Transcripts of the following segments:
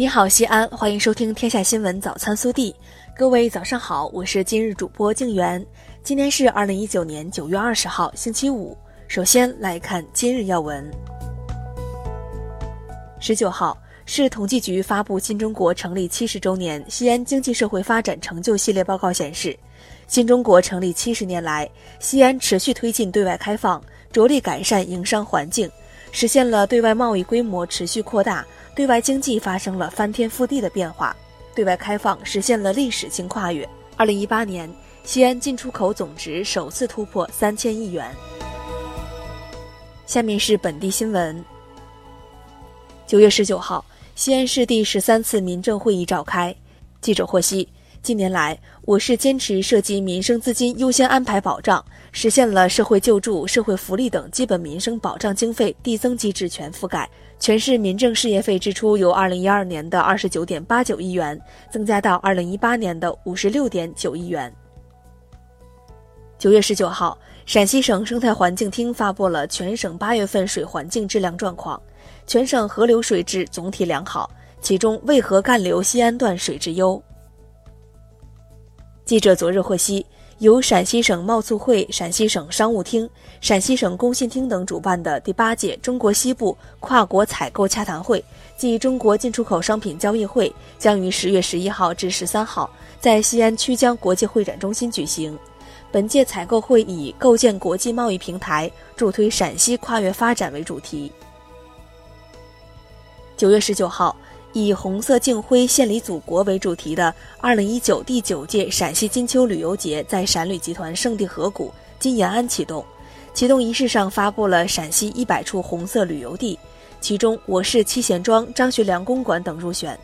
你好，西安，欢迎收听《天下新闻早餐速递》。各位早上好，我是今日主播静媛。今天是二零一九年九月二十号，星期五。首先来看今日要闻。十九号，市统计局发布《新中国成立七十周年西安经济社会发展成就系列报告》，显示，新中国成立七十年来，西安持续推进对外开放，着力改善营商环境，实现了对外贸易规模持续扩大。对外经济发生了翻天覆地的变化，对外开放实现了历史性跨越。二零一八年，西安进出口总值首次突破三千亿元。下面是本地新闻。九月十九号，西安市第十三次民政会议召开。记者获悉。近年来，我市坚持涉及民生资金优先安排保障，实现了社会救助、社会福利等基本民生保障经费递增机制全覆盖。全市民政事业费支出由2012年的29.89亿元增加到2018年的56.9亿元。九月十九号，陕西省生态环境厅发布了全省八月份水环境质量状况，全省河流水质总体良好，其中渭河干流西安段水质优。记者昨日获悉，由陕西省贸促会、陕西省商务厅、陕西省工信厅等主办的第八届中国西部跨国采购洽谈会暨中国进出口商品交易会将于十月十一号至十三号在西安曲江国际会展中心举行。本届采购会以“构建国际贸易平台，助推陕西跨越发展”为主题。九月十九号。以“红色敬辉，献礼祖国”为主题的2019第九届陕西金秋旅游节在陕旅集团圣地河谷金延安启动。启动仪式上发布了陕西一百处红色旅游地，其中我市七贤庄、张学良公馆等入选。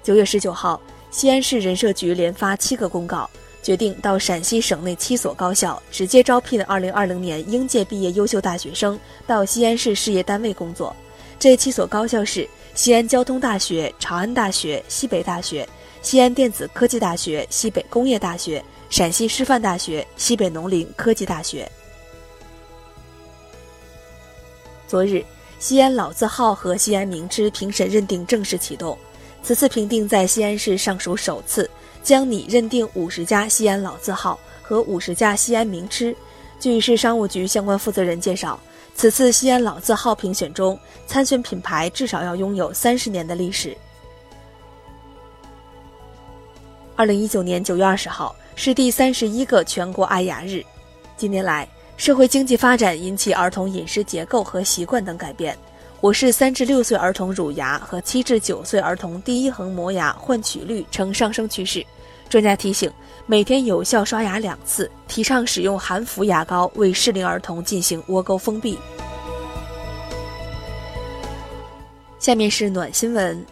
九月十九号，西安市人社局连发七个公告，决定到陕西省内七所高校直接招聘2020年应届毕业优秀大学生到西安市事业单位工作。这七所高校是。西安交通大学、长安大学、西北大学、西安电子科技大学、西北工业大学、陕西师范大学、西北农林科技大学。昨日，西安老字号和西安名吃评审认定正式启动。此次评定在西安市尚属首次，将拟认定五十家西安老字号和五十家西安名吃。据市商务局相关负责人介绍。此次西安老字号评选中，参选品牌至少要拥有三十年的历史。二零一九年九月二十号是第三十一个全国爱牙日。近年来，社会经济发展引起儿童饮食结构和习惯等改变。我市三至六岁儿童乳牙和七至九岁儿童第一恒磨牙换取率呈上升趋势。专家提醒，每天有效刷牙两次，提倡使用含氟牙膏为适龄儿童进行窝沟封闭。下面是暖新闻。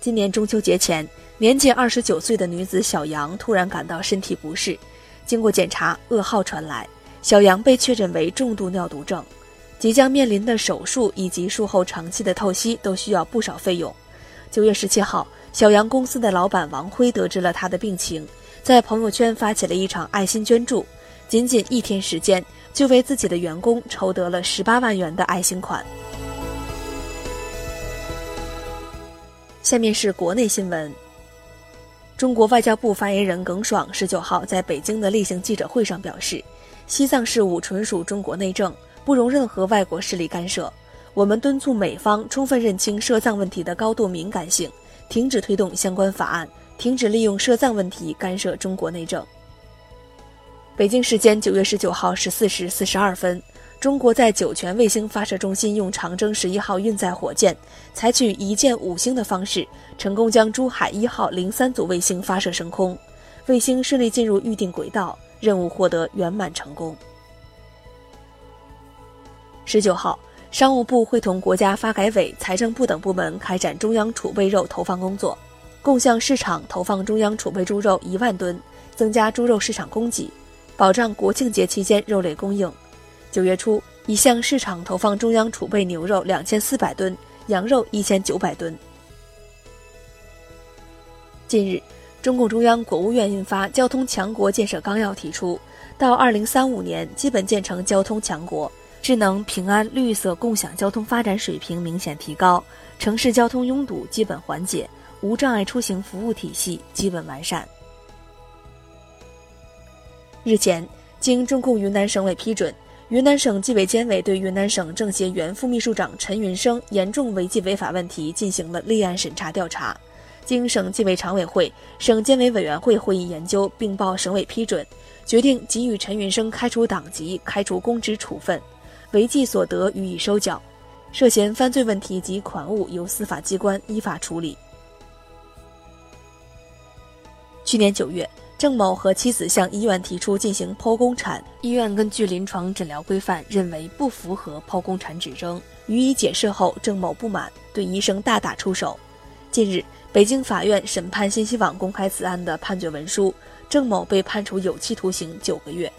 今年中秋节前，年仅二十九岁的女子小杨突然感到身体不适，经过检查，噩耗传来，小杨被确诊为重度尿毒症，即将面临的手术以及术后长期的透析都需要不少费用。九月十七号。小杨公司的老板王辉得知了他的病情，在朋友圈发起了一场爱心捐助，仅仅一天时间就为自己的员工筹得了十八万元的爱心款。下面是国内新闻。中国外交部发言人耿爽十九号在北京的例行记者会上表示，西藏事务纯属中国内政，不容任何外国势力干涉。我们敦促美方充分认清涉藏问题的高度敏感性。停止推动相关法案，停止利用涉藏问题干涉中国内政。北京时间九月十九号十四时四十二分，中国在酒泉卫星发射中心用长征十一号运载火箭，采取一箭五星的方式，成功将珠海一号零三组卫星发射升空，卫星顺利进入预定轨道，任务获得圆满成功。十九号。商务部会同国家发改委、财政部等部门开展中央储备肉投放工作，共向市场投放中央储备猪肉一万吨，增加猪肉市场供给，保障国庆节期间肉类供应。九月初，已向市场投放中央储备牛肉两千四百吨、羊肉一千九百吨。近日，中共中央、国务院印发《交通强国建设纲要》，提出到二零三五年基本建成交通强国。智能、平安、绿色、共享交通发展水平明显提高，城市交通拥堵基本缓解，无障碍出行服务体系基本完善。日前，经中共云南省委批准，云南省纪委监委对云南省政协原副秘书长陈云生严重违纪违法问题进行了立案审查调查。经省纪委常委会、省监委委员会会议研究，并报省委批准，决定给予陈云生开除党籍、开除公职处分，违纪所得予以收缴，涉嫌犯罪问题及款物由司法机关依法处理。去年九月。郑某和妻子向医院提出进行剖宫产，医院根据临床诊疗规范认为不符合剖宫产指征，予以解释后，郑某不满，对医生大打出手。近日，北京法院审判信息网公开此案的判决文书，郑某被判处有期徒刑九个月。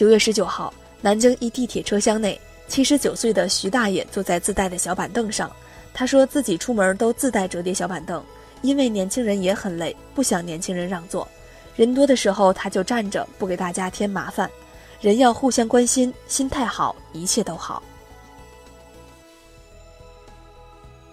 九月十九号，南京一地铁车厢内，七十九岁的徐大爷坐在自带的小板凳上，他说自己出门都自带折叠小板凳。因为年轻人也很累，不想年轻人让座。人多的时候，他就站着，不给大家添麻烦。人要互相关心，心态好，一切都好。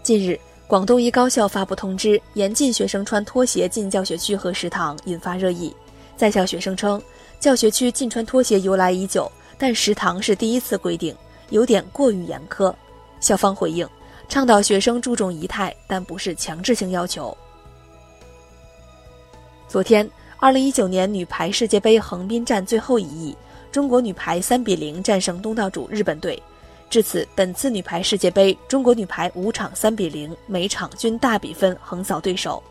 近日，广东一高校发布通知，严禁学生穿拖鞋进教学区和食堂，引发热议。在校学生称，教学区禁穿拖鞋由来已久，但食堂是第一次规定，有点过于严苛。校方回应。倡导学生注重仪态，但不是强制性要求。昨天，二零一九年女排世界杯横滨站最后一役，中国女排三比零战胜东道主日本队。至此，本次女排世界杯，中国女排五场三比零，每场均大比分横扫对手。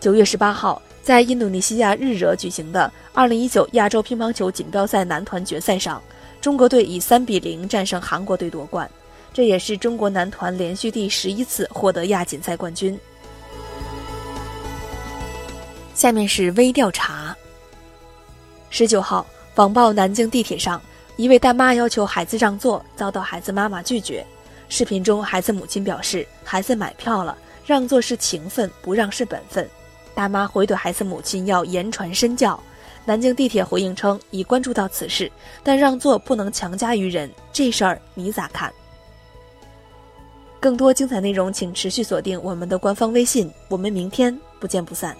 九月十八号，在印度尼西亚日惹举行的二零一九亚洲乒乓球锦标赛男团决赛上。中国队以三比零战胜韩国队夺冠，这也是中国男团连续第十一次获得亚锦赛冠军。下面是微调查。十九号，网曝南京地铁上，一位大妈要求孩子让座，遭到孩子妈妈拒绝。视频中，孩子母亲表示，孩子买票了，让座是情分，不让是本分。大妈回怼孩子母亲要言传身教。南京地铁回应称，已关注到此事，但让座不能强加于人，这事儿你咋看？更多精彩内容，请持续锁定我们的官方微信，我们明天不见不散。